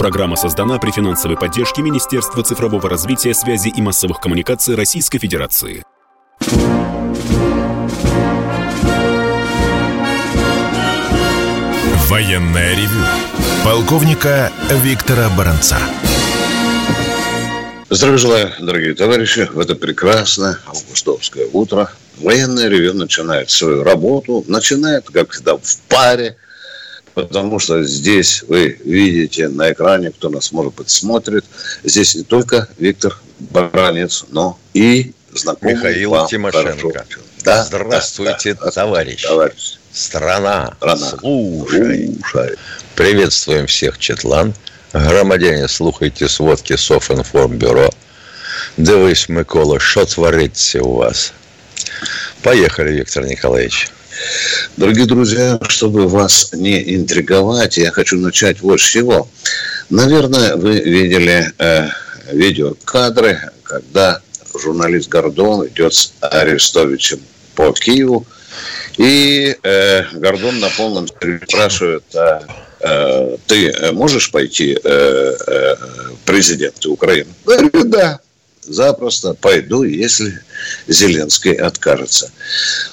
Программа создана при финансовой поддержке Министерства цифрового развития, связи и массовых коммуникаций Российской Федерации. Военная ревю. Полковника Виктора Баранца. Здравия желаю, дорогие товарищи. В это прекрасное августовское утро военное ревю начинает свою работу. Начинает, как всегда, в паре. Потому что здесь вы видите на экране, кто нас, может быть, смотрит. Здесь не только Виктор Баранец, но и знакомый Михаил вам Тимошенко. хорошо. Да, Здравствуйте, да, да, товарищ. товарищ. Страна, Страна. слушай. Слушай. Приветствуем всех, Четлан. Громадяне, слухайте сводки Софинформбюро. Дивись, Микола, що твориться у вас? Поехали, Виктор Николаевич. Дорогие друзья, чтобы вас не интриговать, я хочу начать вот с чего. Наверное, вы видели э, видеокадры, когда журналист Гордон идет с Арестовичем по Киеву, и э, Гордон на полном спрашивает, а, э, ты можешь пойти э, э, президент Украины? Говорит, да, запросто пойду, если Зеленский откажется.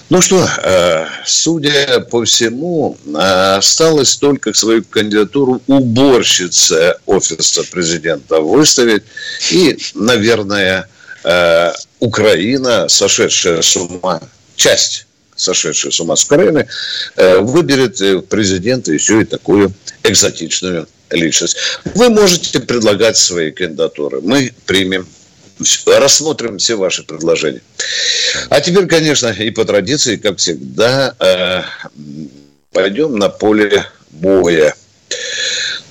Ну что, э, судя по всему, э, осталось только свою кандидатуру уборщицы офиса президента выставить. И, наверное, э, Украина, сошедшая с ума, часть сошедшая с ума с Украины, выберет президента еще и такую экзотичную личность. Вы можете предлагать свои кандидатуры. Мы примем рассмотрим все ваши предложения. А теперь, конечно, и по традиции, как всегда, э, пойдем на поле боя.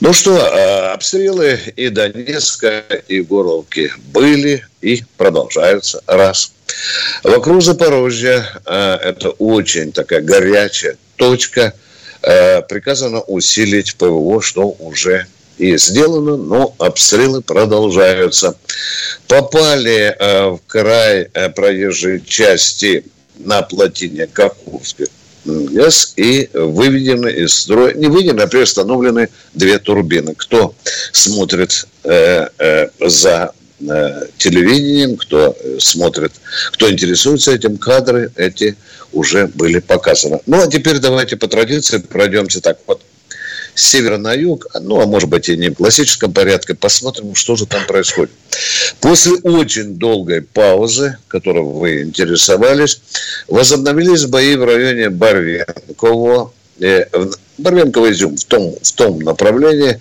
Ну что, э, обстрелы и Донецка, и Горловки были и продолжаются. Раз. Вокруг Запорожья э, это очень такая горячая точка. Приказано усилить ПВО, что уже и сделано, но обстрелы продолжаются. Попали э, в край э, проезжей части на плотине Каховской ГЭС и выведены из строя, не выведены, а приостановлены две турбины. Кто смотрит э, э, за э, телевидением, кто смотрит, кто интересуется этим, кадры эти уже были показаны. Ну, а теперь давайте по традиции пройдемся так вот с севера на юг, ну, а может быть и не в классическом порядке, посмотрим, что же там происходит. После очень долгой паузы, которой вы интересовались, возобновились бои в районе Барвенково, Барвенково изюм в том, в том направлении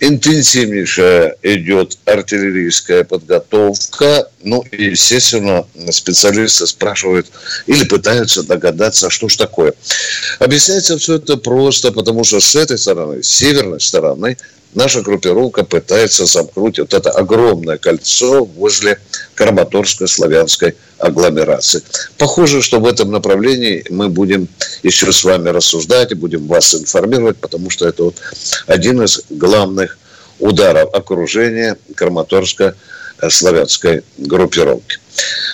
интенсивнейшая идет артиллерийская подготовка. Ну, и, естественно, специалисты спрашивают или пытаются догадаться, что ж такое. Объясняется все это просто, потому что с этой стороны, с северной стороны, наша группировка пытается замкнуть вот это огромное кольцо возле Краматорской славянской агломерации. Похоже, что в этом направлении мы будем еще с вами рассуждать и будем вас информировать, потому что это вот один из главных ударов окружения Краматорско-славянской группировки.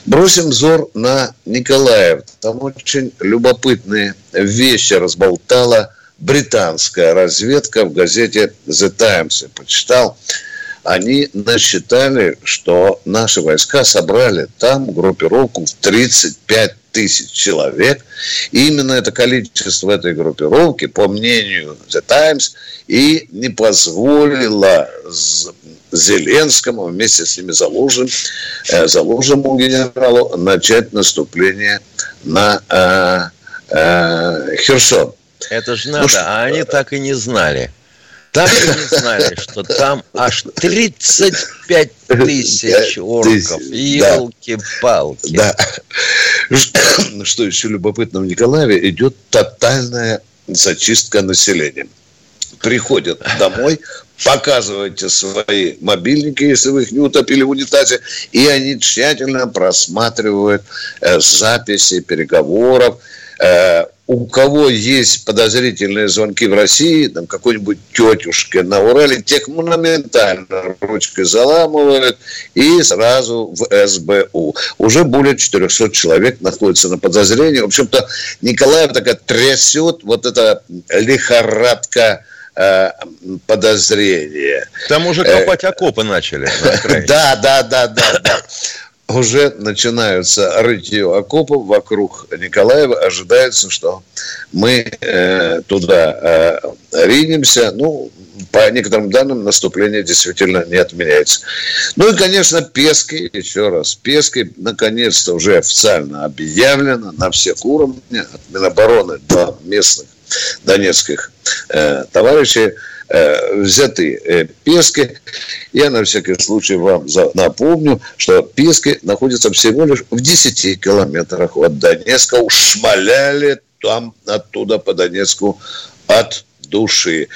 Бросим взор на Николаев. Там очень любопытные вещи разболтала британская разведка в газете The Times. Я почитал. Они насчитали, что наши войска собрали там группировку в 35 тысяч человек. И именно это количество этой группировки, по мнению The Times, и не позволило Зеленскому вместе с ними заложим, э, заложенному генералу начать наступление на э, э, Херсон. Это же надо, ну, что... а они так и не знали. Так и не знали, что там аж 35 тысяч орков. Елки-палки. Да. Что еще любопытно, в Николаеве идет тотальная зачистка населения. Приходят домой, показывайте свои мобильники, если вы их не утопили в унитазе, и они тщательно просматривают э, записи переговоров, э, у кого есть подозрительные звонки в России, там какой-нибудь тетюшке на Урале, тех моментально ручкой заламывают и сразу в СБУ. Уже более 400 человек находятся на подозрении. В общем-то, Николаев такая трясет вот эта лихорадка э, подозрения. Там уже копать окопы начали. Да, да, да, да, да уже начинаются рытье окопов вокруг Николаева. Ожидается, что мы э, туда э, ринемся. Ну, по некоторым данным, наступление действительно не отменяется. Ну и, конечно, Пески, еще раз, Пески наконец-то уже официально объявлено на всех уровнях, от Минобороны до местных донецких э, товарищей, взяты э, Пески. Я на всякий случай вам напомню, что Пески находится всего лишь в 10 километрах от Донецка. Ушмаляли там оттуда по Донецку от души.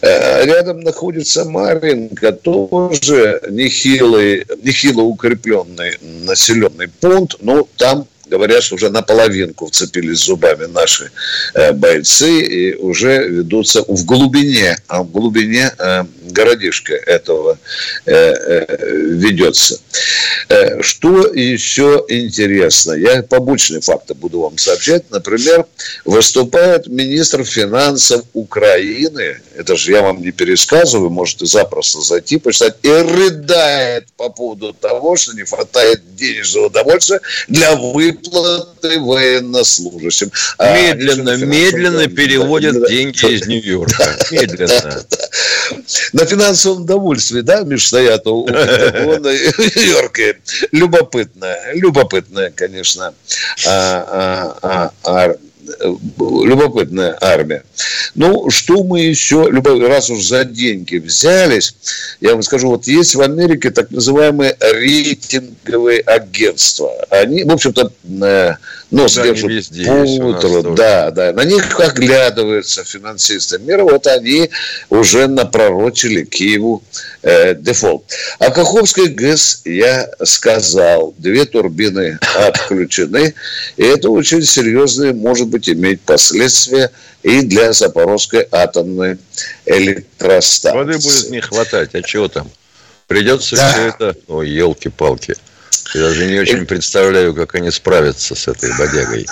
Э, рядом находится Маринка, тоже нехилый, нехило укрепленный населенный пункт, но там говорят, что уже наполовинку вцепились зубами наши э, бойцы и уже ведутся в глубине, а в глубине э, городишка этого э, э, ведется. Что еще интересно? Я побочные факты буду вам сообщать. Например, выступает министр финансов Украины, это же я вам не пересказываю, можете запросто зайти, почитать, и рыдает по поводу того, что не хватает денежного удовольствия для выплаты выплаты военнослужащим. А медленно, а, медленно переводят да, деньги из Нью-Йорка. Медленно. На финансовом довольстве, да, Миш, стоят у Нью-Йорке. Любопытная, любопытная, конечно, а, а, а, любопытная армия. Ну, что мы еще, раз уж за деньги взялись, я вам скажу, вот есть в Америке так называемые рейтинговые агентства. Они, в общем-то, э, нос да, держат везде по Да, да. На них оглядываются финансисты мира. Вот они уже напророчили Киеву э, дефолт. А Каховской ГЭС я сказал, две турбины отключены. И это очень серьезные, может быть, иметь последствия и для Запорожской атомной электростанции. Воды будет не хватать. А чего там? Придется да. все это... Ой, елки-палки. Я даже не очень представляю, как они справятся с этой бодягой.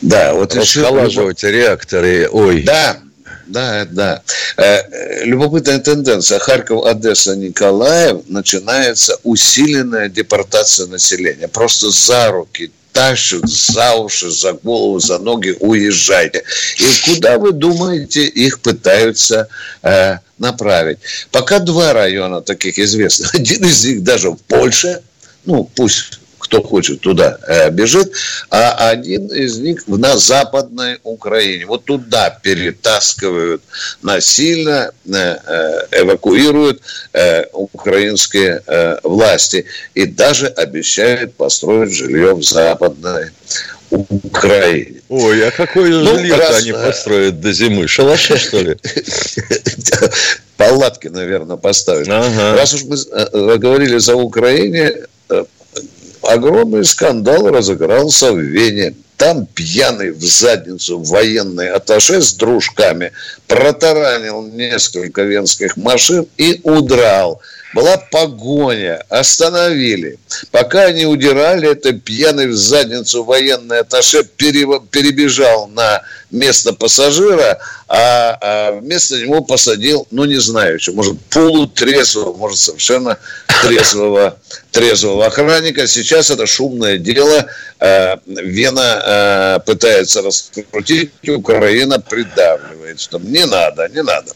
Да, вот Расхолаживать еще... реакторы, ой. Да, да, да. Э, любопытная тенденция. Харьков, Одесса, Николаев начинается усиленная депортация населения. Просто за руки тащат за уши, за голову, за ноги, уезжайте. И куда, вы думаете, их пытаются э, направить? Пока два района таких известных. Один из них даже в Польше – ну, пусть кто хочет туда э, бежит, а один из них на Западной Украине. Вот туда перетаскивают насильно, э, э, эвакуируют украинские власти и даже обещают построить жилье в Западной Украине. Ой, а какое ну, жилье раз... они построят до зимы? Шалаши, что ли? Палатки, наверное, поставят. Ага. Раз уж мы говорили за Украине, огромный скандал разыгрался в Вене. Там пьяный в задницу военный атташе с дружками протаранил несколько венских машин и удрал. Была погоня, остановили. Пока они удирали, это пьяный в задницу военный атташе перебежал на место пассажира, а, а вместо него посадил, ну не знаю, что, может полутрезвого, может совершенно трезвого, трезвого охранника. Сейчас это шумное дело. Э, Вена э, пытается раскрутить, Украина придавливает, что не надо, не надо.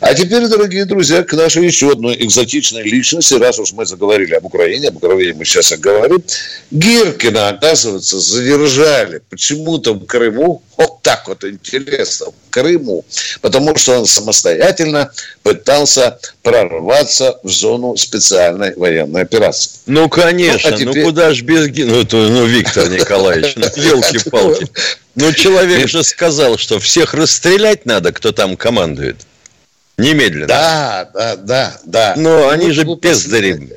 А теперь, дорогие друзья, к нашей еще одной экзотичной личности, раз уж мы заговорили об Украине, об Украине мы сейчас и говорим, Гиркина, оказывается, задержали почему-то в Крыму, вот так вот интересно, в Крыму, потому что он самостоятельно пытался прорваться в зону специальной военной операции. Ну, конечно, ну, а теперь... ну куда ж без... Ну, ну Виктор Николаевич, ну, елки-палки. Ну, человек же сказал, что всех расстрелять надо, кто там командует. Немедленно. Да, да, да, да. Но они же бездари.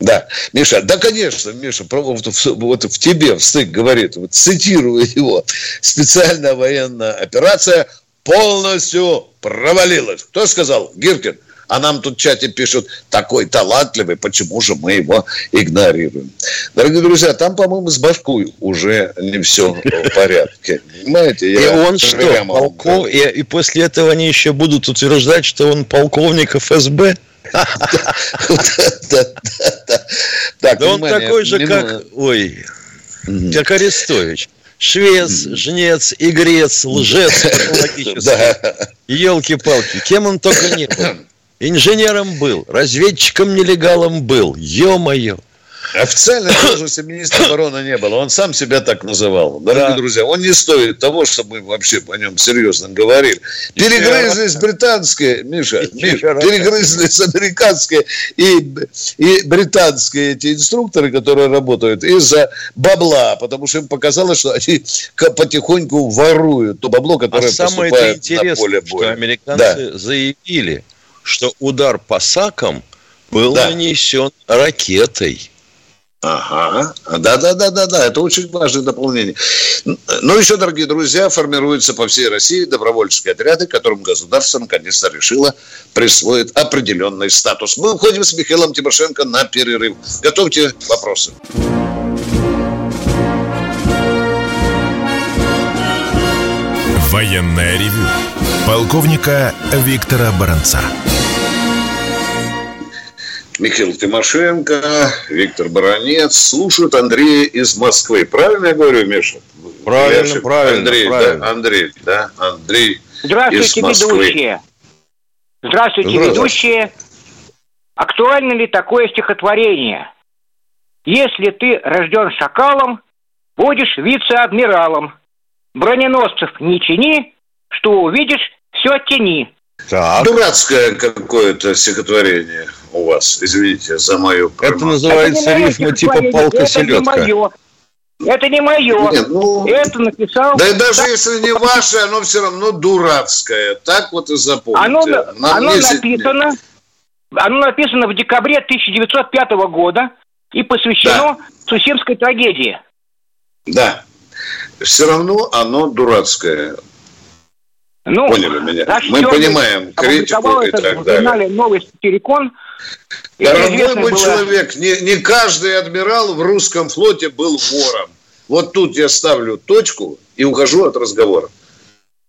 Да, Миша, да, конечно, Миша, вот, вот в тебе встык говорит, вот цитирую его, специальная военная операция полностью провалилась. Кто сказал? Гиркин. А нам тут в чате пишут, такой талантливый, почему же мы его игнорируем? Дорогие друзья, там, по-моему, с башкой уже не все в порядке. Понимаете? Я и он что, полков... и, и после этого они еще будут утверждать, что он полковник ФСБ? Да он такой же, как... Ой, как Арестович. Швец, жнец, игрец, лжец патологический. Елки-палки, кем он только не был. Инженером был, разведчиком-нелегалом был. Ё-моё. Официально должности министра обороны не было. Он сам себя так называл. Дорогие да. друзья, он не стоит того, чтобы мы вообще о нем серьезно говорили. Перегрызлись британские, Миша, Миша перегрызлись американские и, и британские эти инструкторы, которые работают из-за бабла, потому что им показалось, что они потихоньку воруют то бабло, которое а самое поступает на поле боя. что американцы да. заявили, что удар по САКам был да. нанесен ракетой. Ага, да-да-да-да-да, это очень важное дополнение. Ну, еще, дорогие друзья, формируются по всей России добровольческие отряды, которым государство наконец-то решило присвоить определенный статус. Мы уходим с Михаилом Тимошенко на перерыв. Готовьте вопросы. Военная ревю. Полковника Виктора Баранца. Михаил Тимошенко, Виктор Баранец слушают Андрея из Москвы. Правильно я говорю, Миша? Правильно, я правильно. Андрей, правильно. да, Андрей, да, Андрей Здравствуйте, из Москвы. ведущие. Здравствуйте, Здравствуйте, ведущие. Актуально ли такое стихотворение? Если ты рожден шакалом, будешь вице-адмиралом. Броненосцев не чини, что увидишь, все тени. Так. Дурацкое какое-то стихотворение у вас, извините за мою промах. Это называется это рифма типа палка-селедка. Это не мое. Это не мое. Нет, ну, это написал... Да и даже так, если не ваше, оно все равно дурацкое. Так вот и запомните. Оно, оно написано... Оно написано в декабре 1905 года и посвящено да. Сусемской трагедии. Да. Все равно оно дурацкое. Ну, Поняли меня? Мы понимаем критику и так далее. Новый сатирикон. Дорогой мой было... человек, не, не каждый адмирал в русском флоте был вором. Вот тут я ставлю точку и ухожу от разговора.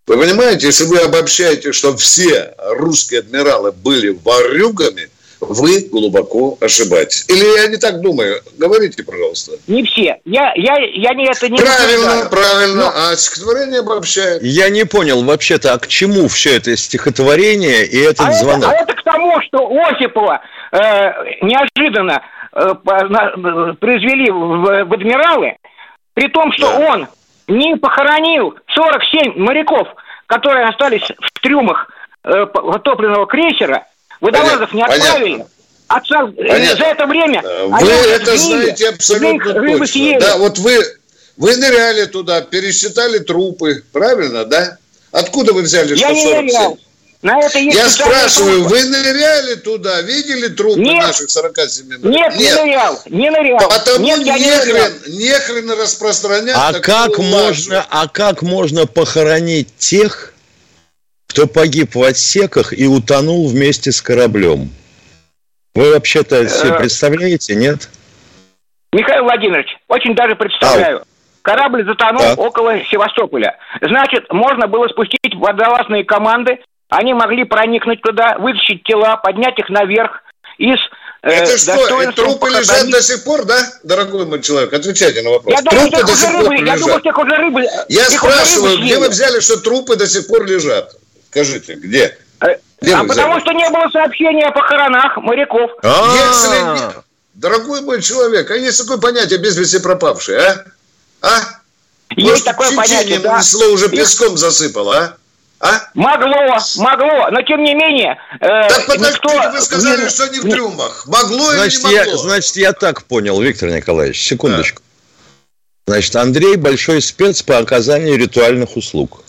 Вы понимаете, если вы обобщаете, что все русские адмиралы были ворюгами, вы глубоко ошибаетесь. Или я не так думаю? Говорите, пожалуйста. Не все. Я, я, я не это не Правильно, правильно. Но... А стихотворение обобщает. Я не понял вообще-то, а к чему все это стихотворение и этот а звонок? Это, а это к тому, что Осипова э, неожиданно э, произвели в, в адмиралы, при том, что да. он не похоронил 47 моряков, которые остались в трюмах э, топливного крейсера, Водолазов не отправили. Отца, э, за это время... Вы это сгнили, знаете абсолютно точно. Съели. Да, вот вы, вы ныряли туда, пересчитали трупы, правильно, да? Откуда вы взяли Я 147? не нырял. На это есть Я спрашиваю, трупы. вы ныряли туда, видели трупы Нет. наших 47 Нет, Нет, не нырял, не нырял. Потому Нет, не, не хрен, не хрен распространять а как можно, А как можно похоронить тех, кто погиб в отсеках и утонул вместе с кораблем. Вы вообще-то себе э, представляете, нет? Михаил Владимирович, очень даже представляю. Корабль затонул так. около Севастополя. Значит, можно было спустить водолазные команды, они могли проникнуть туда, вытащить тела, поднять их наверх из э, это что, и трупы лежат до сих пор, да, дорогой мой человек? Отвечайте на вопрос. Я думаю, трупы до сих пор рыбы, лежат. Я, думаю, уже рыбы, я спрашиваю, где вы взяли, что трупы до сих пор лежат? Скажите, где? Э, где а потому что не было сообщения о похоронах моряков. Если... Дорогой мой человек, а есть такое понятие без вести пропавший, а? А? Есть Может, такое понятие, да. Слово уже песком засыпало, а? А? Могло, могло, но тем не менее... Э, так никто... вы сказали, не, что не в трюмах. Могло значит, или не могло? Я, значит, я так понял, Виктор Николаевич, секундочку. Да. Значит, Андрей большой спец по оказанию ритуальных услуг.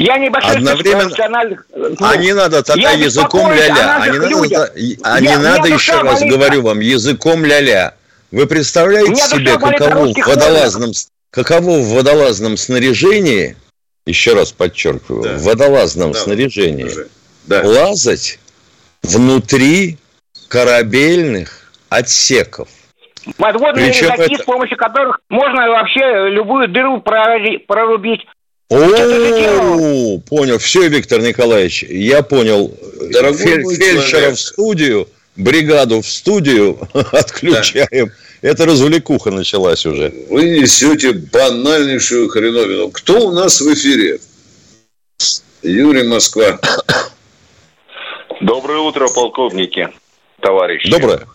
Я небольшой Одновременно... профессиональных... Ну, а не надо тогда языком ля-ля. А не надо, а не надо еще раз болит. говорю вам, языком ля-ля. Вы представляете себе, каково в, водолазном, каково в водолазном снаряжении, еще раз подчеркиваю, да. в водолазном да, снаряжении, да. лазать внутри корабельных отсеков. Подводные Причем резаки, это... с помощью которых можно вообще любую дыру прорубить. О, понял. Все, Виктор Николаевич, я понял. Дорогой Фельдшера в студию, бригаду в студию отключаем. Да. Это развлекуха началась уже. Вы несете банальнейшую хреновину. Кто у нас в эфире? Юрий Москва. Доброе утро, полковники, товарищи. Доброе.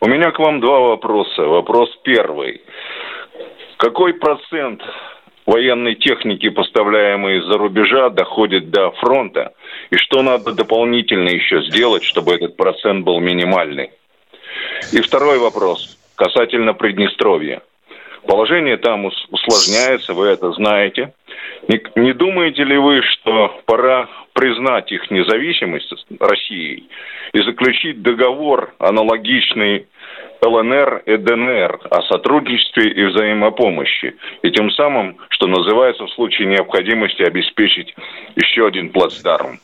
У меня к вам два вопроса. Вопрос первый. Какой процент военной техники, поставляемой из-за рубежа, доходит до фронта? И что надо дополнительно еще сделать, чтобы этот процент был минимальный? И второй вопрос касательно Приднестровья. Положение там усложняется, вы это знаете. Не, не думаете ли вы, что пора признать их независимость Россией и заключить договор аналогичный ЛНР и ДНР о сотрудничестве и взаимопомощи, и тем самым, что называется, в случае необходимости обеспечить еще один плацдарм?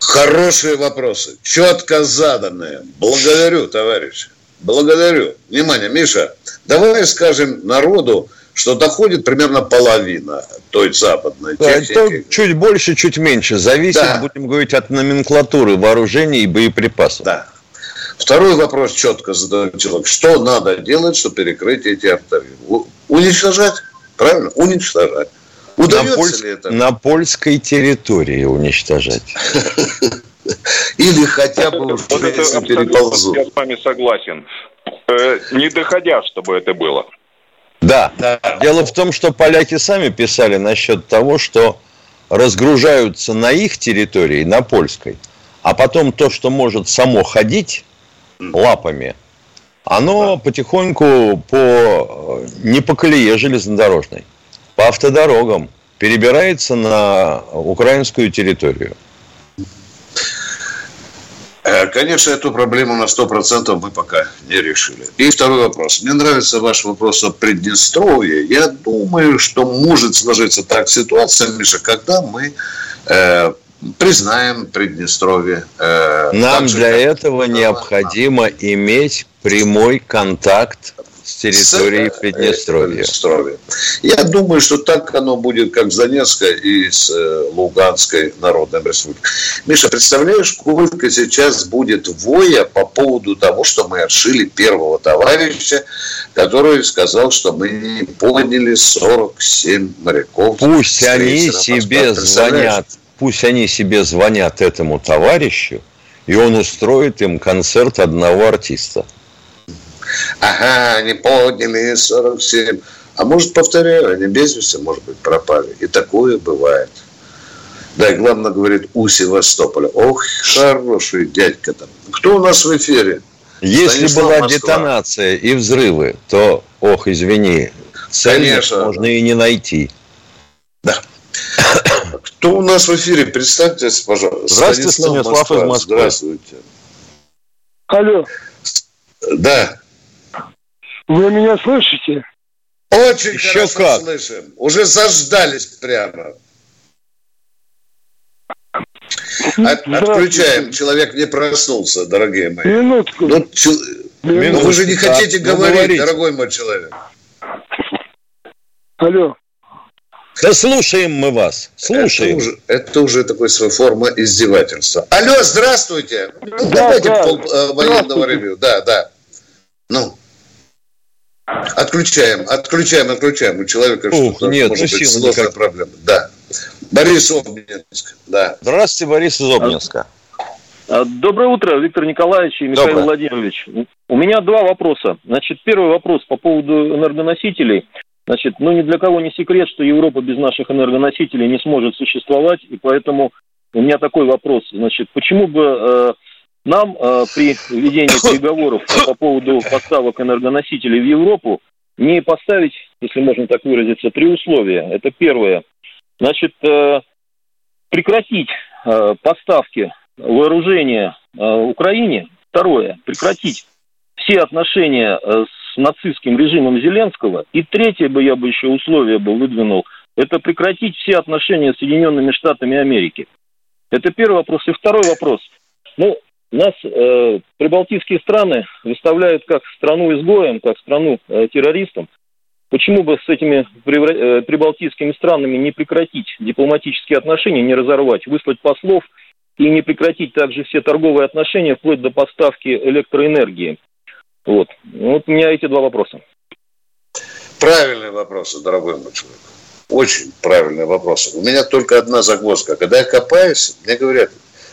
Хорошие вопросы, четко заданные. Благодарю, товарищи. Благодарю. Внимание, Миша, давай скажем народу, что доходит примерно половина той западной да, техники. чуть больше, чуть меньше. Зависит, да. будем говорить, от номенклатуры вооружений и боеприпасов. Да. Второй вопрос четко задает человек. Что надо делать, чтобы перекрыть эти артерии? Уничтожать? Правильно? Уничтожать. Удается на, поль... ли это? На польской территории уничтожать. Или хотя бы уж вот если переползут. Я с вами согласен. Э, не доходя, чтобы это было. Да. да. Дело в том, что поляки сами писали насчет того, что разгружаются на их территории, на польской, а потом то, что может само ходить лапами, оно да. потихоньку по не по колее железнодорожной, по автодорогам перебирается на украинскую территорию. Э, конечно, эту проблему на 100% мы пока не решили. И второй вопрос. Мне нравится ваш вопрос о Приднестровье. Я думаю, что может сложиться так ситуация, Миша, когда мы э, признаем Приднестровье. Э, Нам для этого необходимо иметь прямой контакт с территории с, Приднестровья. Приднестровья. Я думаю, что так оно будет, как с Донецкой и с э, Луганской Народной Республикой. Миша, представляешь, сколько сейчас будет воя по поводу того, что мы отшили первого товарища, который сказал, что мы не подняли 47 моряков. Пусть они себе звонят, пусть они себе звонят этому товарищу, и он устроит им концерт одного артиста. Ага, они подняли 47. А может, повторяю, они без вести, может быть, пропали. И такое бывает. Да, и главное, говорит, у Севастополя. Ох, хороший дядька там. Кто у нас в эфире? Если Станислав была Москва. детонация и взрывы, то, ох, извини, Конечно. можно и не найти. Да. Кто у нас в эфире? Представьтесь, пожалуйста. Здравствуйте, Станислав, Станислав из Москвы. Здравствуйте. Алло. Да. Вы меня слышите? Очень Еще хорошо как. слышим. Уже заждались прямо. От, отключаем. Человек не проснулся, дорогие мои. Минутку. Ну, чел... Минутку. вы же не хотите да, говорить, говорить, дорогой мой человек. Алло. Да слушаем мы вас. Слушаем. Это уже, это уже такой своя форма издевательства. Алло, здравствуйте. Ну, да, давайте да. пол э, военного ревью. Да, да. Ну. Отключаем, отключаем, отключаем. У человека что-то нет, может быть сложная никак... проблема. Да. Борис Обнинск, да. Здравствуйте, Борис из Обнинска. А, доброе утро, Виктор Николаевич и Михаил Доброе. Владимирович. У меня два вопроса. Значит, первый вопрос по поводу энергоносителей. Значит, ну ни для кого не секрет, что Европа без наших энергоносителей не сможет существовать, и поэтому у меня такой вопрос. Значит, почему бы э, нам э, при ведении переговоров по поводу поставок энергоносителей в Европу не поставить, если можно так выразиться, три условия. Это первое. Значит, э, прекратить э, поставки вооружения э, Украине. Второе. Прекратить все отношения э, с нацистским режимом Зеленского. И третье бы я бы еще условие бы выдвинул. Это прекратить все отношения с Соединенными Штатами Америки. Это первый вопрос. И второй вопрос. Ну, нас э, прибалтийские страны выставляют как страну-изгоем, как страну-террористом. Э, Почему бы с этими э, прибалтийскими странами не прекратить дипломатические отношения, не разорвать, выслать послов и не прекратить также все торговые отношения вплоть до поставки электроэнергии? Вот. Вот у меня эти два вопроса. Правильные вопросы, дорогой мой человек. Очень правильные вопросы. У меня только одна загвоздка. Когда я копаюсь, мне говорят,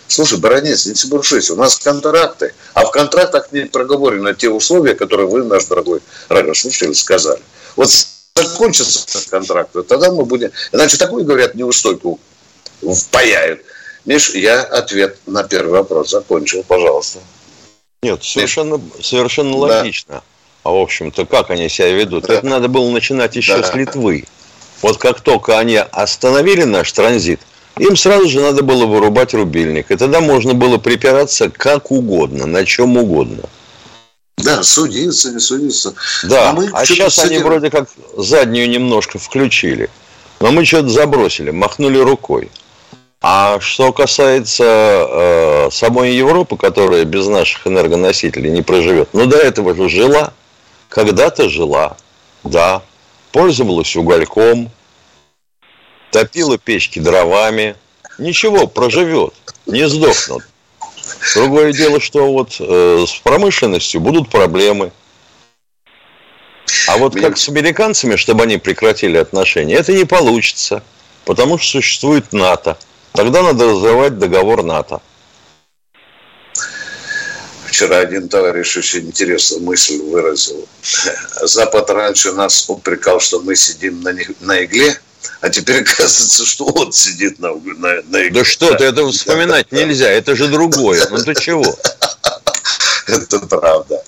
слушай, баронец, не собрушись, у нас контракты, а в контрактах не проговорены те условия, которые вы, наш дорогой радиослушатель, сказали. Вот закончится контракт, тогда мы будем... Иначе такой, говорят, неустойку впаяют. Миш, я ответ на первый вопрос закончил, пожалуйста. Нет, совершенно, совершенно логично. Да. А в общем-то, как они себя ведут? Да. Это надо было начинать еще да. с Литвы. Вот как только они остановили наш транзит, им сразу же надо было вырубать рубильник. И тогда можно было припираться как угодно, на чем угодно. Да, судиться, не судиться. Да, а, мы а сейчас они вроде как заднюю немножко включили. Но мы что-то забросили, махнули рукой. А что касается э, самой Европы, которая без наших энергоносителей не проживет, ну до этого же жила, когда-то жила, да, пользовалась угольком, топила печки дровами, ничего, проживет, не сдохнут. Другое дело, что вот э, с промышленностью будут проблемы. А вот как с американцами, чтобы они прекратили отношения, это не получится, потому что существует НАТО. Тогда надо разрывать договор НАТО. Вчера один товарищ очень интересную мысль выразил. Запад раньше нас упрекал, что мы сидим на, на игле, а теперь оказывается, что он сидит на, на, на. Да что ты, это вспоминать нельзя, это же другое. Ну ты чего? Это правда.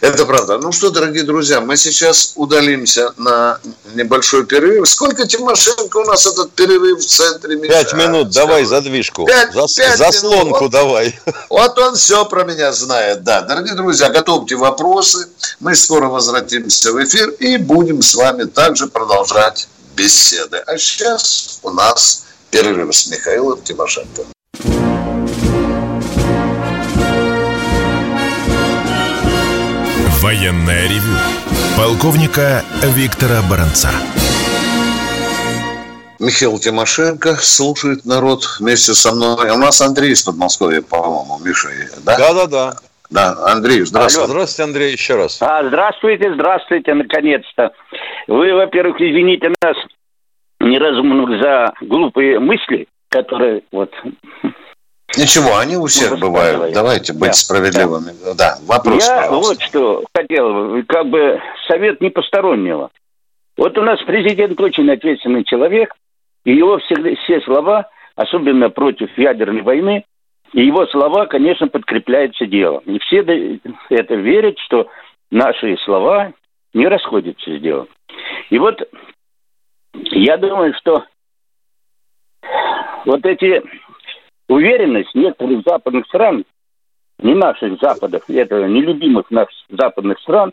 Это правда. Ну что, дорогие друзья, мы сейчас удалимся на небольшой перерыв. Сколько Тимошенко у нас этот перерыв в центре Миша? Пять минут, давай задвижку. Пять, Зас, пять заслонку минут. давай. Вот он все про меня знает, да. Дорогие друзья, готовьте вопросы. Мы скоро возвратимся в эфир и будем с вами также продолжать беседы. А сейчас у нас перерыв с Михаилом Тимошенко. Военная ревю. Полковника Виктора Баранца. Михаил Тимошенко слушает народ вместе со мной. У нас Андрей из Подмосковья, по-моему, Миша, да? Да-да-да. Да, Андрей, здравствуйте. Алло, здравствуйте, Андрей, еще раз. А, здравствуйте, здравствуйте, наконец-то. Вы, во-первых, извините нас, неразумных, за глупые мысли, которые вот Ничего, они у всех ну, бывают. Давайте быть да, справедливыми. Да, да вопрос, Я пожалуйста. вот что хотел, как бы совет не постороннего. Вот у нас президент очень ответственный человек, и его всегда, все слова, особенно против ядерной войны, и его слова, конечно, подкрепляются делом. Не все это верят, что наши слова не расходятся с делом. И вот я думаю, что вот эти уверенность некоторых западных стран, не наших западов, это нелюбимых наших западных стран,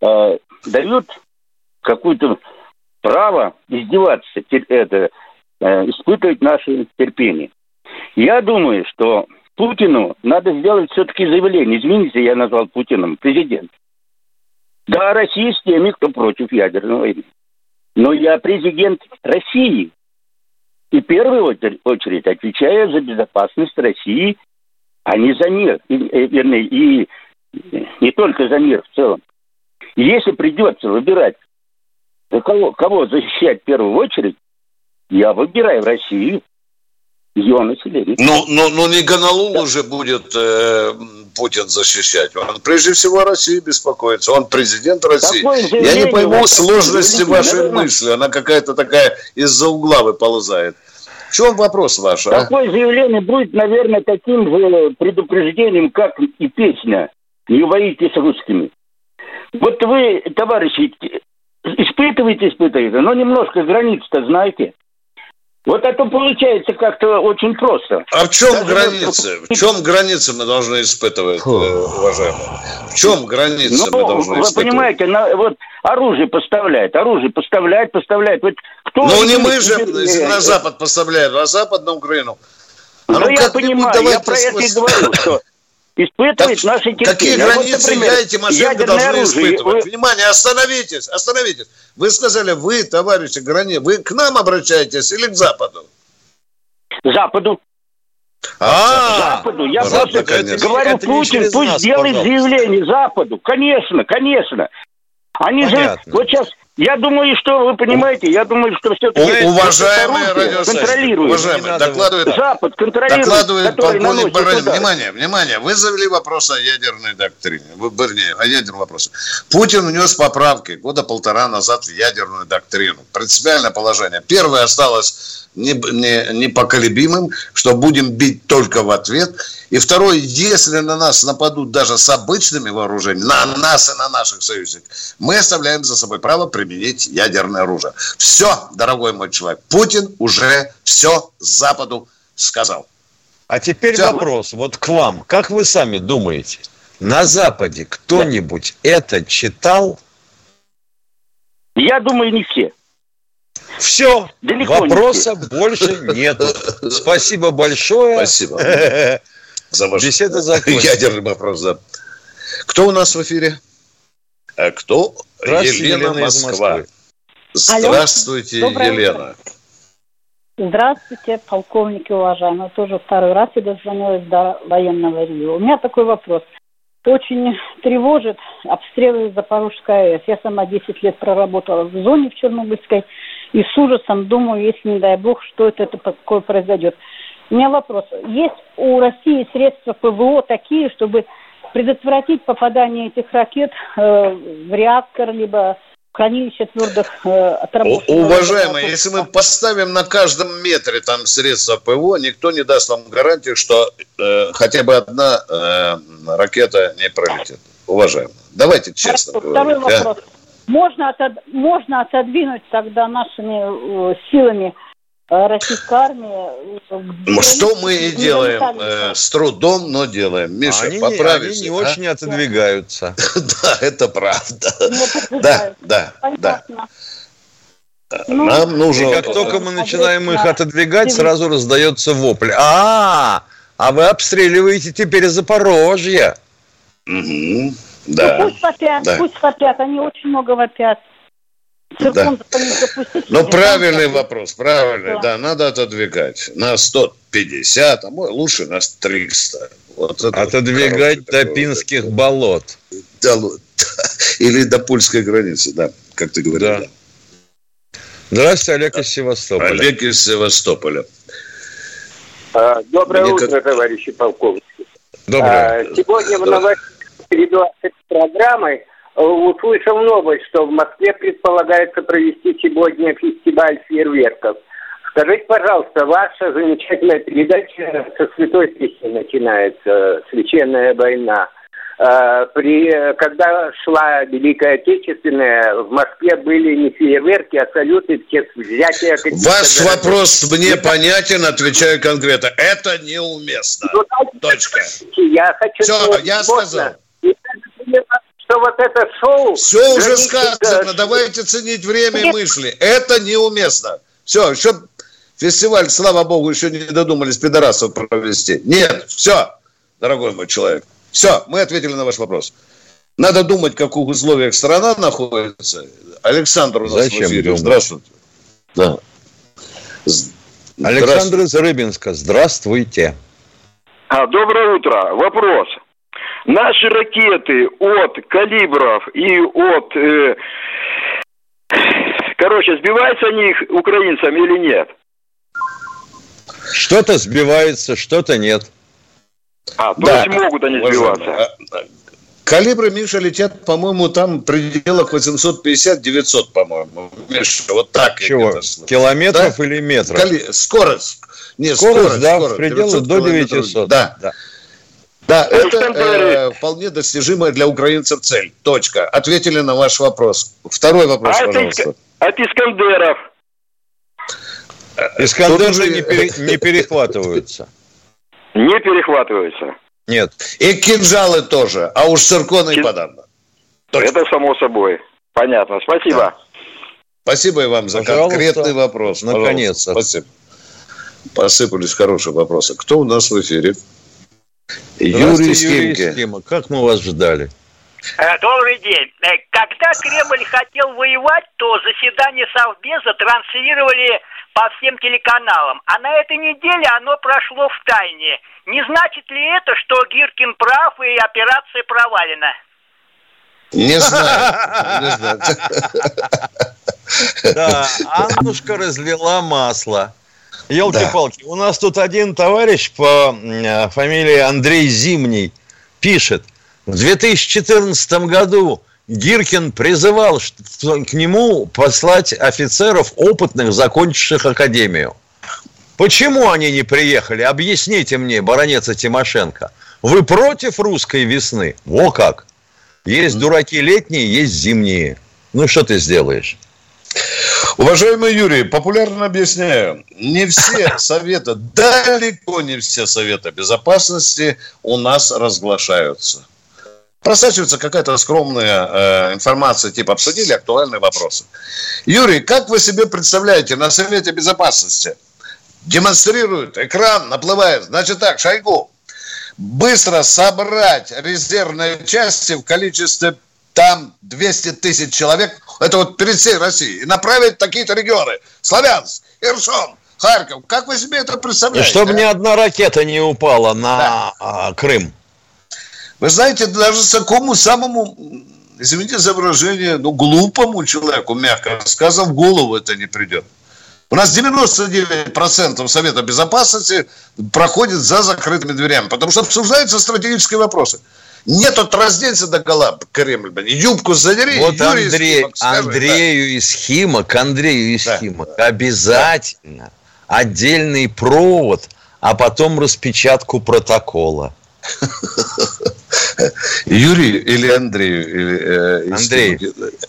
э, дают какое-то право издеваться, это, э, испытывать наше терпение. Я думаю, что Путину надо сделать все-таки заявление. Извините, я назвал Путиным президент. Да, Россия с теми, кто против ядерной войны. Но я президент России. И в первую очередь отвечаю за безопасность России, а не за мир. И, вернее, и не только за мир в целом. Если придется выбирать, кого, кого защищать в первую очередь, я выбираю Россию ее население. Ну, ну, ну не Гонолулу да. же будет э, Путин защищать. Он прежде всего о России беспокоится. Он президент России. Я не пойму сложности вашей мысли. Она какая-то такая из-за угла выползает. В чем вопрос ваш? А? Такое заявление будет, наверное, таким же предупреждением, как и песня «Не воите с русскими». Вот вы, товарищи, испытываете, испытываете, но немножко границ-то знаете. Вот это получается как-то очень просто. А в чем Даже граница? В чем граница мы должны испытывать, Фу. Э, уважаемые? В чем граница ну, мы должны вы испытывать? Вы понимаете, на, вот оружие поставляет, оружие поставляет, поставляет. Вот кто ну не мы же на Запад поставляем, а Запад на Украину. А ну, я понимаю, я про это и говорю, что испытывает так, наши терпения. Какие границы вот, например, я, Тимошенко, должны оружие, испытывать? Вы... Внимание, остановитесь, остановитесь. Вы сказали, вы, товарищи грани, вы к нам обращаетесь или к Западу? Западу. А, Западу. Я просто говорю, Путин пусть делает заявление Западу. Конечно, конечно. Они же вот сейчас я думаю, что вы понимаете, я думаю, что все-таки уважаемые радиослушатели, уважаемые, докладывает, Запад контролирует, докладывает полковник Баранин. Внимание, внимание, вы завели вопрос о ядерной доктрине, вернее, о ядерном вопросе. Путин внес поправки года полтора назад в ядерную доктрину. Принципиальное положение. Первое осталось непоколебимым, что будем бить только в ответ. И второе, если на нас нападут даже с обычными вооружениями, на нас и на наших союзников, мы оставляем за собой право применить ядерное оружие. Все, дорогой мой человек, Путин уже все Западу сказал. А теперь все. вопрос вот к вам. Как вы сами думаете, на Западе кто-нибудь это читал? Я думаю, не все. Все, Далеко вопроса не больше нет. Спасибо большое. Спасибо. За ваш Беседа закончена. Ядерный вопрос, да. Кто у нас в эфире? А кто? Здравствуйте, Елена, Елена Москва. Здравствуйте, Елена. Здравствуйте, полковники уважаемые. Тоже второй раз я дозвонилась до военного ревью. У меня такой вопрос. Очень тревожит обстрелы Запорожской АЭС. Я сама 10 лет проработала в зоне в Чернобыльской. И с ужасом думаю, если, не дай бог, что это, это такое произойдет. У меня вопрос. Есть у России средства ПВО такие, чтобы предотвратить попадание этих ракет э, в реактор, либо хранилище твердых э, отработанных... Уважаемые, если мы поставим на каждом метре там средства ПВО, никто не даст вам гарантию, что э, хотя бы одна э, ракета не пролетит. Уважаемые, давайте честно Хорошо, говорить. Второй а? вопрос. Можно, отод... можно отодвинуть тогда нашими э, силами российской армии. Ну, что мы и делаем. Э, с трудом, но делаем. Миша, они поправишься. они не а? очень отодвигаются. Да, это правда. Да, да, да. Ну, Нам нужно... И как только мы начинаем их отодвигать, сразу раздается вопль. А, а вы обстреливаете теперь Запорожье. Угу. Да. Ну, пусть вопят, да. пусть вопят, они очень много вопят. Да. Ну, правильный вопрос, правильный, да. да, надо отодвигать. На 150, а мой лучше на 300. Вот Отодвигать до Пинских вот. болот. Да, или до польской границы, да, как ты говорил. Да. Да. Здравствуйте, Олег из Севастополя. Олег из Севастополя. А, доброе Мне утро, как... товарищи полковники. Доброе. А, сегодня в новостях перед программой услышал новость, что в Москве предполагается провести сегодня фестиваль фейерверков. Скажите, пожалуйста, ваша замечательная передача со Святой Песни начинается, «Священная война». Э, при, когда шла Великая Отечественная, в Москве были не фейерверки, а салюты, все взятия... Ваш городов. вопрос мне понятен, отвечаю конкретно. Это неуместно. Ну, Точка. Я хочу... Все, я сказал что вот это шоу... Все уже сказано, давайте ценить время и мысли. Это неуместно. Все, еще фестиваль, слава богу, еще не додумались пидорасов провести. Нет, все, дорогой мой человек. Все, мы ответили на ваш вопрос. Надо думать, в каких условиях страна находится. Александр у нас Зачем в эфире. Думать? Здравствуйте. Да. Александр из Рыбинска, здравствуйте. А, доброе утро. Вопрос. Наши ракеты от калибров и от... Э, короче, сбиваются они их украинцам или нет? Что-то сбивается, что-то нет. А, то да. есть могут они сбиваться. Калибры, Миша, летят, по-моему, там в пределах 850-900, по-моему. Миша, вот так. Чего? Километров да? или метров? Кали... Скорость. Нет, скорость, скорость, да, скорость, в пределах до 900. Да. да. Да, это э, вполне достижимая для украинцев цель. Точка. Ответили на ваш вопрос. Второй вопрос, а пожалуйста. От, от Искандеров. Искандеры же... не, пере, не перехватываются. Не перехватываются. Нет. И кинжалы тоже, а уж цирконы Кин... подавно. Точка. Это само собой. Понятно. Спасибо. Да. Спасибо и вам за Пожалуйста. конкретный вопрос. Наконец-то. Спасибо. Посыпались хорошие вопросы. Кто у нас в эфире? Юрий Скимки. Как мы вас ждали? Э, добрый день. Э, когда Кремль хотел воевать, то заседание Совбеза транслировали по всем телеканалам. А на этой неделе оно прошло в тайне. Не значит ли это, что Гиркин прав и операция провалена? Не знаю. Не знаю. Да, Аннушка разлила масло. Елки-палки, у нас тут один товарищ по э, фамилии Андрей Зимний пишет. В 2014 году Гиркин призывал к нему послать офицеров, опытных, закончивших академию. Почему они не приехали? Объясните мне, баронец Тимошенко. Вы против русской весны? Во как! Есть дураки летние, есть зимние. Ну, что ты сделаешь? Уважаемый Юрий, популярно объясняю, не все советы, далеко не все советы безопасности у нас разглашаются. Просачивается какая-то скромная э, информация, типа обсудили актуальные вопросы. Юрий, как вы себе представляете на Совете Безопасности? Демонстрируют, экран наплывает. Значит так, Шойгу, быстро собрать резервные части в количестве там 200 тысяч человек, это вот перед всей Россией, и направить такие-то регионы. Славянск, Иршон, Харьков. Как вы себе это представляете? И чтобы а? ни одна ракета не упала на да. А, Крым. Вы знаете, даже такому самому, извините за выражение, ну, глупому человеку, мягко сказав, в голову это не придет. У нас 99% Совета Безопасности проходит за закрытыми дверями, потому что обсуждаются стратегические вопросы. Нет, вот разденься до гола, Кремль, юбку задери. Вот Юрий Андрей, Химок, скажи, Андрею да. из Химок, Андрею из да. Химок обязательно да. отдельный провод, а потом распечатку протокола. Юрий или Андрей? Или, э, Андрей.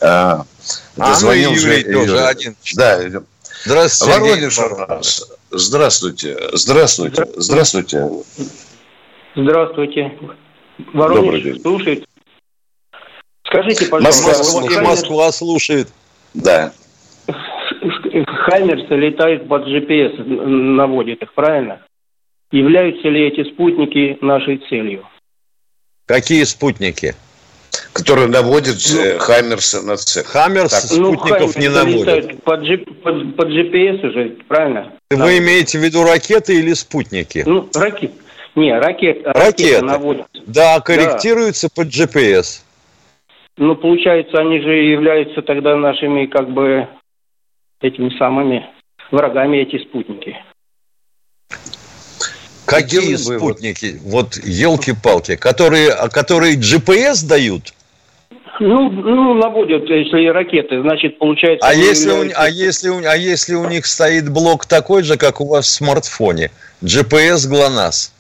А, а ну Юрий тоже один. Да, Здравствуйте. Воронеж Здравствуйте. Здравствуйте. Здравствуйте. Здравствуйте. Воронеж слушает. Скажите, пожалуйста. Москва, Москва слушает. Да. Хаймерсы летают под GPS, наводит их, правильно? Являются ли эти спутники нашей целью? Какие спутники? Которые наводят ну, э, Хаймерсы на цель. Хаммерс так. спутников ну, не наводят. Под, под, под GPS уже, правильно? Вы наводят. имеете в виду ракеты или спутники? Ну, ракеты. Не, ракет, ракеты. ракеты наводят. Да, корректируются да. под GPS. Ну, получается, они же являются тогда нашими, как бы, этими самыми врагами, эти спутники. Какие спутники? Вот елки-палки, которые, а которые GPS дают? Ну, ну, наводят, если ракеты, значит, получается... А если, являются... у, а, если у, а если у них стоит блок такой же, как у вас в смартфоне? GPS ГЛОНАСС.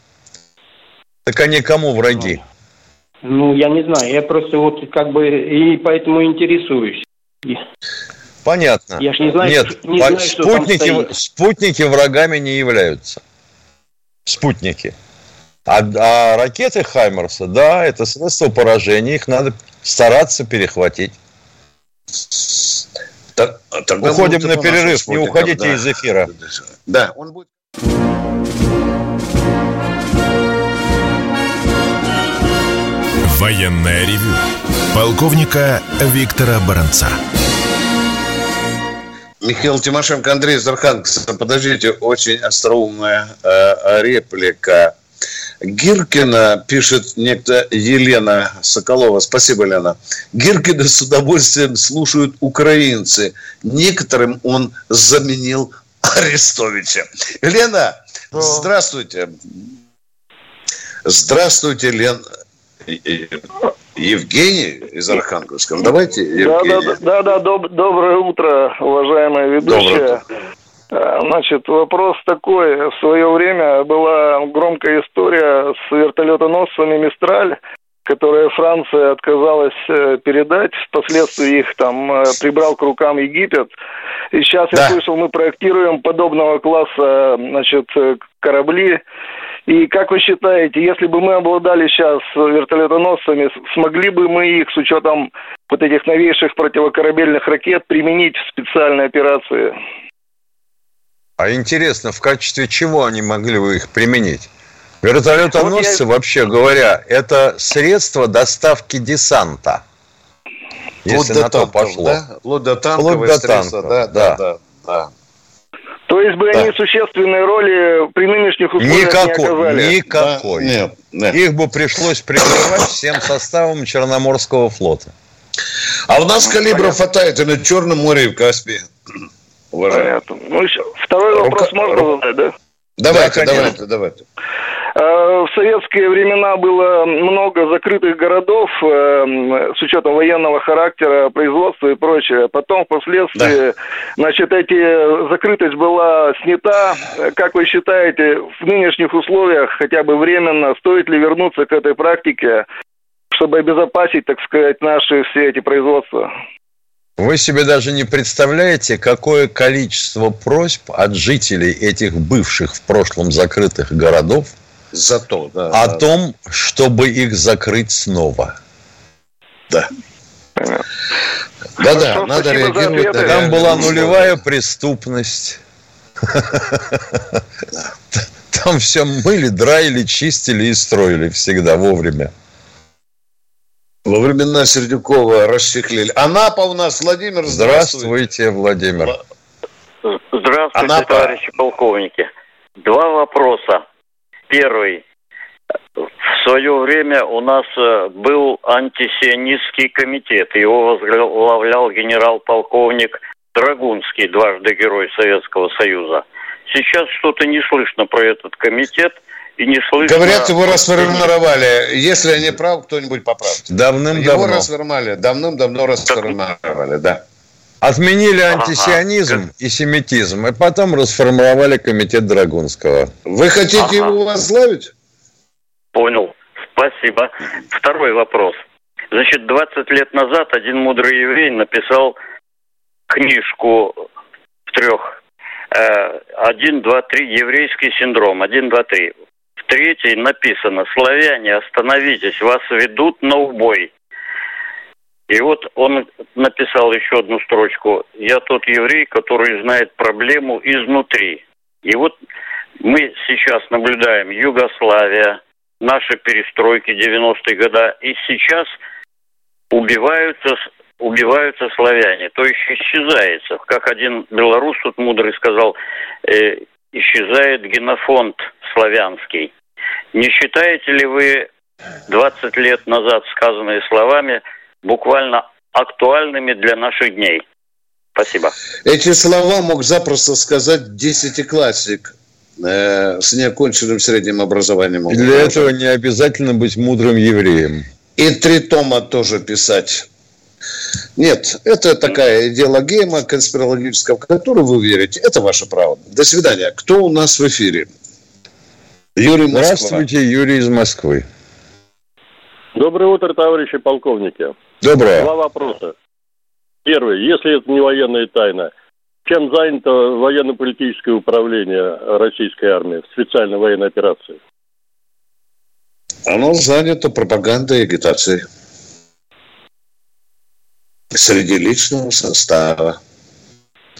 Так они кому враги? Ну, я не знаю, я просто вот как бы и поэтому интересуюсь. Понятно. Я ж не знаю, Нет, не знаю, спутники, спутники врагами не являются спутники. А, а ракеты Хаймерса, да, это средство поражения, их надо стараться перехватить. Так, Уходим на перерыв, не уходите да. из эфира. Да, он будет... Военная ревю. Полковника Виктора Баранца. Михаил Тимошенко, Андрей Зарханкс. Подождите, очень остроумная э, реплика. Гиркина, пишет некто Елена Соколова. Спасибо, Лена. Гиркина с удовольствием слушают украинцы. Некоторым он заменил Арестовича. Лена, здравствуйте. Здравствуйте, Лен. Евгений из Архангельска. Ну, давайте, Евгений. Да, да, да, доб- доброе утро, уважаемая ведущая. Доброе. Значит, вопрос такой. В свое время была громкая история с вертолетоносцами «Мистраль», которые Франция отказалась э, передать. Впоследствии их там э, прибрал к рукам Египет. И сейчас да. я слышал, мы проектируем подобного класса значит, э, корабли. И как вы считаете, если бы мы обладали сейчас вертолетоносцами, смогли бы мы их с учетом вот этих новейших противокорабельных ракет применить в специальной операции? А интересно, в качестве чего они могли бы их применить? Вертолетоносцы, вот я... вообще говоря, это средство доставки десанта. Если на то пошло. Да? Вплоть до танковые средства, да, да, да, да. То есть бы да. они существенной роли при нынешних условиях никакой, не оказали? Никакой. Да, нет, нет. Их бы пришлось прикрывать всем составом Черноморского флота. А у нас калибров хватает и на Черном море, и в Каспии. Понятно. Ну, второй вопрос Рука... можно задать, да? Давайте, да, давайте, давайте. Э, в советские времена было много закрытых городов э, с учетом военного характера, производства и прочее. Потом впоследствии, да. значит, эти закрытость была снята. Как вы считаете, в нынешних условиях, хотя бы временно, стоит ли вернуться к этой практике, чтобы обезопасить, так сказать, наши все эти производства? Вы себе даже не представляете, какое количество просьб от жителей этих бывших в прошлом закрытых городов Зато, да, о да, том, чтобы их закрыть снова. Да. Да-да, надо реагировать. На Там была нулевая преступность. Там все мыли, драили, чистили и строили всегда вовремя. Во времена Сердюкова расчехлили. Анапа у нас, Владимир, здравствуйте. Здравствуйте, Владимир. Здравствуйте, Анапа. товарищи полковники. Два вопроса. Первый. В свое время у нас э, был антисионистский комитет. Его возглавлял генерал-полковник Драгунский, дважды герой Советского Союза. Сейчас что-то не слышно про этот комитет – и не слышно... Говорят, его расформировали. Если я не прав, кто-нибудь поправьте. Давным-давно. Его расформировали. Давным-давно расформировали, да. Отменили антисионизм ага. и семитизм, и потом расформировали комитет Драгунского. Вы хотите ага. его возглавить? Понял. Спасибо. Второй вопрос. Значит, 20 лет назад один мудрый еврей написал книжку в трех. Э, один, два, три. Еврейский синдром. Один, два, три третьей написано «Славяне, остановитесь, вас ведут на убой». И вот он написал еще одну строчку. «Я тот еврей, который знает проблему изнутри». И вот мы сейчас наблюдаем Югославия, наши перестройки 90-е годы, и сейчас убиваются, убиваются славяне, то есть исчезается. Как один белорус тут мудрый сказал, э, исчезает генофонд славянский. Не считаете ли вы 20 лет назад сказанные словами буквально актуальными для наших дней? Спасибо. Эти слова мог запросто сказать десятиклассник э, с неоконченным средним образованием. И для этого не обязательно быть мудрым евреем. И три тома тоже писать. Нет, это такая идеологема конспирологическая, в которую вы верите. Это ваше право. До свидания. Кто у нас в эфире? Юрий Москва. Здравствуйте, Юрий из Москвы. Доброе утро, товарищи полковники. Доброе. Два вопроса. Первый. Если это не военная тайна, чем занято военно-политическое управление российской армии в специальной военной операции? Оно занято пропагандой и агитацией среди личного состава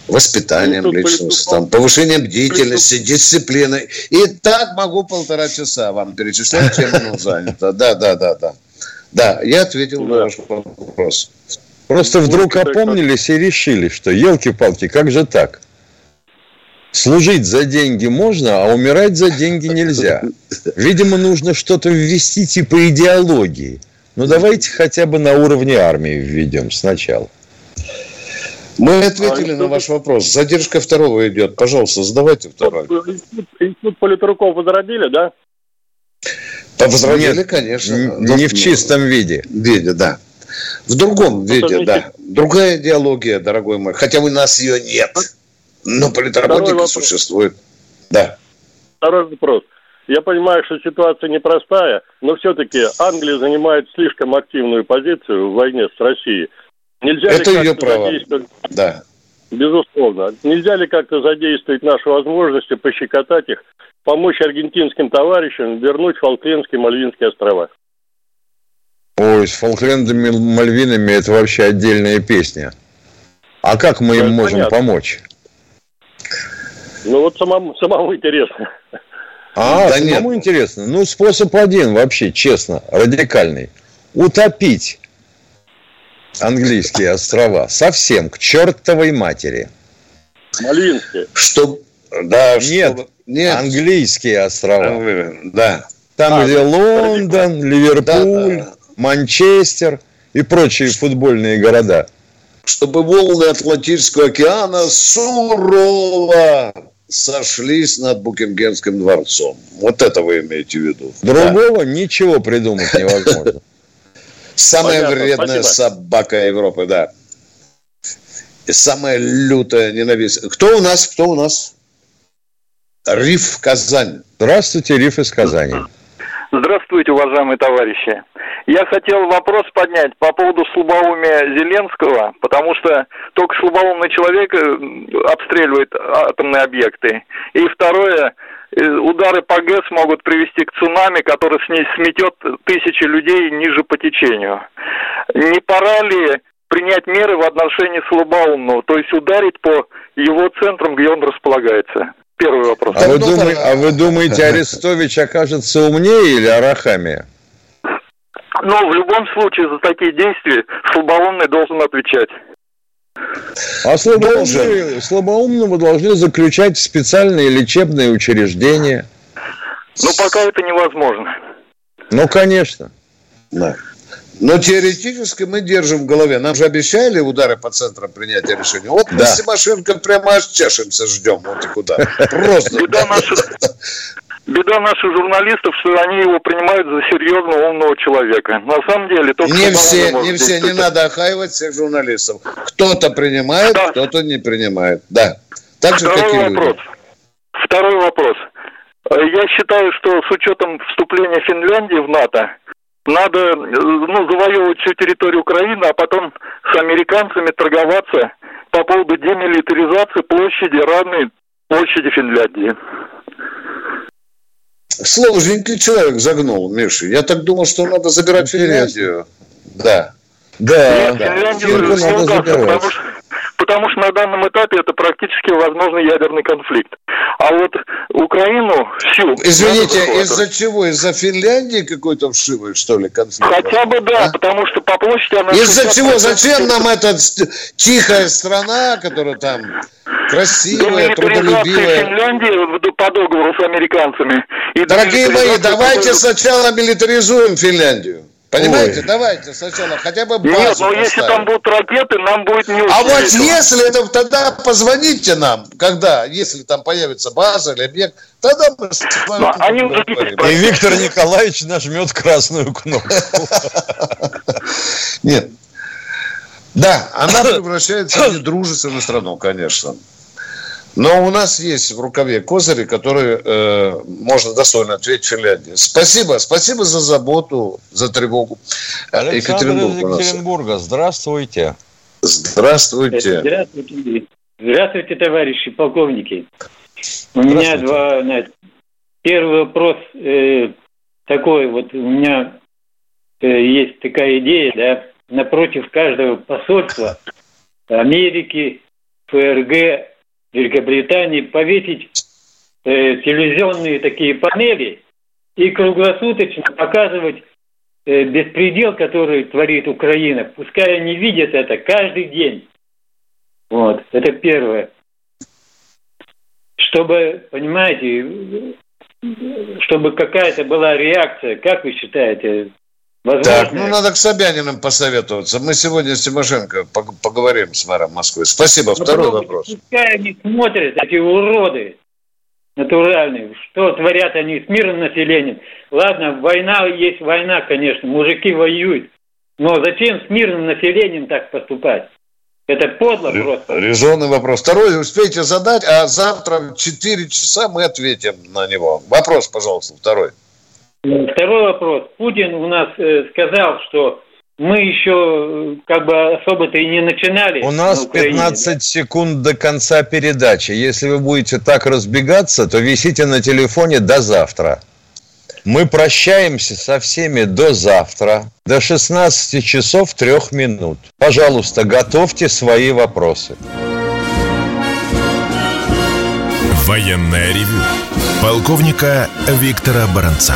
воспитанием личного состава, повышением бдительности, дисциплиной. И так могу полтора часа вам перечислять, чем оно занято. Да, да, да, да. Да, я ответил на ваш вопрос. Просто вдруг опомнились и решили, что елки-палки, как же так? Служить за деньги можно, а умирать за деньги нельзя. Видимо, нужно что-то ввести типа идеологии. Ну, давайте хотя бы на уровне армии введем сначала. Мы ответили а, на ваш вопрос. Задержка второго идет. Пожалуйста, задавайте второй. Институт политруков возродили, да? Возродили, Нет, конечно. Не в чистом виде. Виде, да. В другом ну, виде, да. Другая идеология, дорогой мой. Хотя у нас ее нет. Но политработника существует. Да. Второй вопрос. Я понимаю, что ситуация непростая, но все-таки Англия занимает слишком активную позицию в войне с Россией – Нельзя Это ее право. Да. Безусловно. Нельзя ли как-то задействовать наши возможности, пощекотать их, помочь аргентинским товарищам вернуть Фолклендские Мальвинские острова? Ой, с Фолклендами Мальвинами это вообще отдельная песня. А как мы им можем понятно. помочь? Ну вот самому, самому интересно. А, да самому нет. интересно. Ну, способ один вообще, честно, радикальный. Утопить английские острова совсем к чертовой матери. Малинские. Что, да, нет, что, нет, английские острова. Да. Там а, где Лондон, Ливерпуль, да, да. Манчестер и прочие футбольные города. Чтобы волны Атлантического океана сурово сошлись над Букингемским дворцом. Вот это вы имеете в виду. Другого да. ничего придумать невозможно. Самая вредная собака Европы, да. И самая лютая ненависть. Кто у нас? Кто у нас? Риф Казань. Здравствуйте, Риф из Казани. Здравствуйте, уважаемые товарищи. Я хотел вопрос поднять по поводу слабоумия Зеленского, потому что только слабоумный человек э, обстреливает атомные объекты. И второе, э, удары по ГЭС могут привести к цунами, который сметет тысячи людей ниже по течению. Не пора ли принять меры в отношении слабоумного, то есть ударить по его центрам, где он располагается? Первый вопрос. А вы, думаете, а вы думаете, Арестович окажется умнее или Арахами? Ну, в любом случае, за такие действия слабоумный должен отвечать. А слабоумные, слабоумного должны заключать в специальные лечебные учреждения. Ну, пока это невозможно. Ну, конечно. Да. Но теоретически мы держим в голове. Нам же обещали удары по центрам принятия решения. Вот да. мы с Тимошенко прямо аж чешемся, ждем. Вот и куда. Просто. Беда наших, беда наших журналистов, что они его принимают за серьезного умного человека. На самом деле... Только не все, не все, не надо охаивать всех журналистов. Кто-то принимает, да. кто-то не принимает. Да. Так же, Второй как и вопрос. Люди. Второй вопрос. Я считаю, что с учетом вступления Финляндии в НАТО, надо ну, завоевывать всю территорию Украины, а потом с американцами торговаться по поводу демилитаризации площади, равной площади Финляндии. Сложненький человек загнул, Миша. Я так думал, что надо забирать Финляндию. Да. Да, Нет, да. Финляндию надо забирать. Потому что потому что на данном этапе это практически возможный ядерный конфликт. А вот Украину всю... Извините, из-за чего? Из-за Финляндии какой-то вшивый, что ли, конфликт? Хотя бы да, а? потому что по площади она... Из-за чего? Зачем нам эта тихая страна, которая там красивая, трудолюбивая? Финляндии по договору с американцами. И Дорогие мои, давайте сначала милитаризуем Финляндию. Понимаете, Ой. давайте сначала хотя бы базу Нет, но поставим. если там будут ракеты, нам будет не А вот весело. если это, тогда позвоните нам, когда, если там появится база или объект, тогда мы с вами они И Виктор Николаевич нажмет красную кнопку. Нет. Да, она превращается в недружественную страну, конечно. Но у нас есть в рукаве козыри, которые э, можно достойно ответить Финляндии. Спасибо, спасибо за заботу, за тревогу. Александр Екатеринбург из Екатеринбурга, здравствуйте. Здравствуйте. Здравствуйте. Здравствуйте, товарищи полковники. У меня два... Первый вопрос э, такой, вот у меня э, есть такая идея, да, напротив каждого посольства Америки, ФРГ, Великобритании повесить э, телевизионные такие панели и круглосуточно показывать э, беспредел, который творит Украина. Пускай они видят это каждый день. Вот, это первое. Чтобы, понимаете, чтобы какая-то была реакция, как вы считаете, Возможно. Так, ну надо к Собяниным посоветоваться. Мы сегодня с Тимошенко поговорим с мэром Москвы. Спасибо. Но Второй вопрос. Пускай они смотрят, эти уроды натуральные, что творят они с мирным населением. Ладно, война есть война, конечно, мужики воюют. Но зачем с мирным населением так поступать? Это подло просто. Резонный вопрос. Второй успейте задать, а завтра в 4 часа мы ответим на него. Вопрос, пожалуйста, второй. Второй вопрос. Путин у нас э, сказал, что мы еще э, как бы особо-то и не начинали. У нас Украине, 15 да? секунд до конца передачи. Если вы будете так разбегаться, то висите на телефоне до завтра. Мы прощаемся со всеми до завтра, до 16 часов 3 минут. Пожалуйста, готовьте свои вопросы. Военное ревю полковника Виктора Баранца.